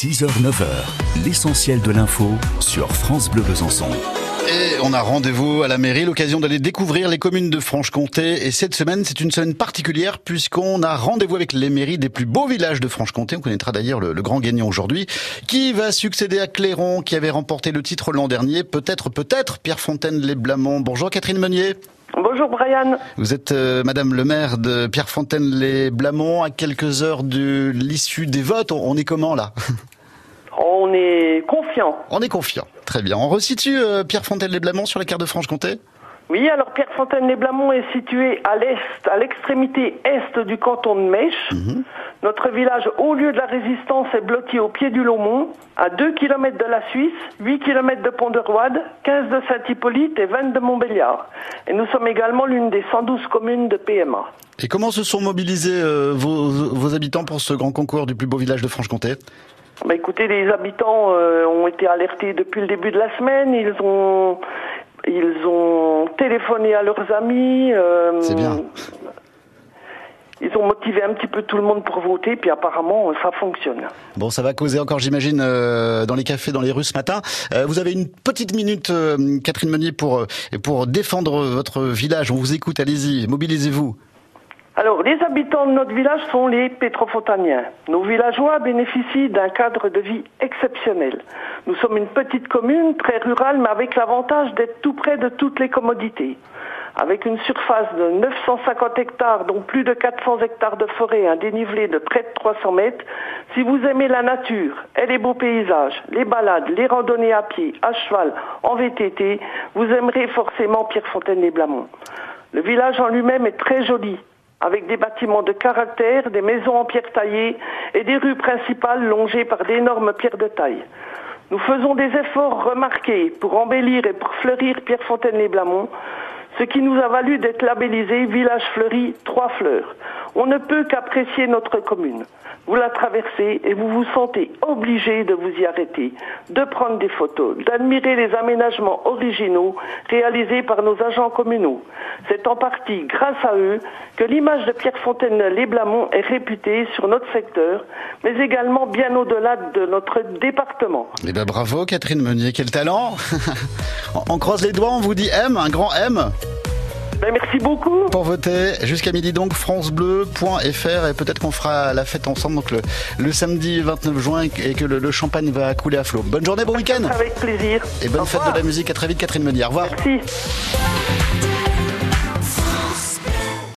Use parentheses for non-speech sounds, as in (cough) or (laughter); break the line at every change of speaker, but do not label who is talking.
6h-9h, l'essentiel de l'info sur France Bleu Besançon.
Et on a rendez-vous à la mairie, l'occasion d'aller découvrir les communes de Franche-Comté. Et cette semaine, c'est une semaine particulière puisqu'on a rendez-vous avec les mairies des plus beaux villages de Franche-Comté. On connaîtra d'ailleurs le, grand gagnant aujourd'hui, qui va succéder à Clairon, qui avait remporté le titre l'an dernier. Peut-être, peut-être, Pierre Fontaine-les-Blamont. Bonjour Catherine Meunier.
Bonjour Brian.
Vous êtes euh, Madame le maire de Pierrefontaine-les-Blamont à quelques heures de l'issue des votes. On, on est comment là (laughs)
On est confiant.
On est confiant. Très bien. On resitue euh, Pierrefontaine-les-Blamont sur la carte de Franche-Comté
Oui, alors Pierrefontaine-les-Blamont est situé à l'est, à l'extrémité est du canton de Mèche. Notre village, au lieu de la résistance, est blotti au pied du Lomont, à 2 km de la Suisse, 8 km de Pont-de-Roide, 15 de Saint-Hippolyte et 20 de Montbéliard. Et nous sommes également l'une des 112 communes de PMA.
Et comment se sont mobilisés euh, vos, vos habitants pour ce grand concours du plus beau village de Franche-Comté?
Bah écoutez, les habitants euh, ont été alertés depuis le début de la semaine. Ils ont téléphoné à leurs amis. euh,
C'est bien.
Ils ont motivé un petit peu tout le monde pour voter, puis apparemment ça fonctionne.
Bon, ça va causer encore, j'imagine, euh, dans les cafés, dans les rues ce matin. Euh, vous avez une petite minute, euh, Catherine Meunier, pour, pour défendre votre village. On vous écoute, allez-y, mobilisez-vous.
Alors, les habitants de notre village sont les pétrofontaniens. Nos villageois bénéficient d'un cadre de vie exceptionnel. Nous sommes une petite commune, très rurale, mais avec l'avantage d'être tout près de toutes les commodités. Avec une surface de 950 hectares, dont plus de 400 hectares de forêt, un dénivelé de près de 300 mètres, si vous aimez la nature et les beaux paysages, les balades, les randonnées à pied, à cheval, en VTT, vous aimerez forcément Pierrefontaine-les-Blamont. Le village en lui-même est très joli, avec des bâtiments de caractère, des maisons en pierre taillée et des rues principales longées par d'énormes pierres de taille. Nous faisons des efforts remarqués pour embellir et pour fleurir Pierrefontaine-les-Blamont, ce qui nous a valu d'être labellisé Village Fleuri Trois Fleurs. On ne peut qu'apprécier notre commune. Vous la traversez et vous vous sentez obligé de vous y arrêter, de prendre des photos, d'admirer les aménagements originaux réalisés par nos agents communaux. C'est en partie grâce à eux que l'image de Pierrefontaine-les-Blamont est réputée sur notre secteur, mais également bien au-delà de notre département.
Eh ben bravo, Catherine Meunier, quel talent (laughs) on croise les doigts, on vous dit M, un grand M
Ben, merci beaucoup.
pour voter jusqu'à midi donc francebleu.fr et peut-être qu'on fera la fête ensemble donc le, le samedi 29 juin et que le, le champagne va couler à flot. Bonne journée, bon week-end
Avec plaisir.
et bonne fête de la musique. À très vite, Catherine Meunier. Au revoir.
Merci.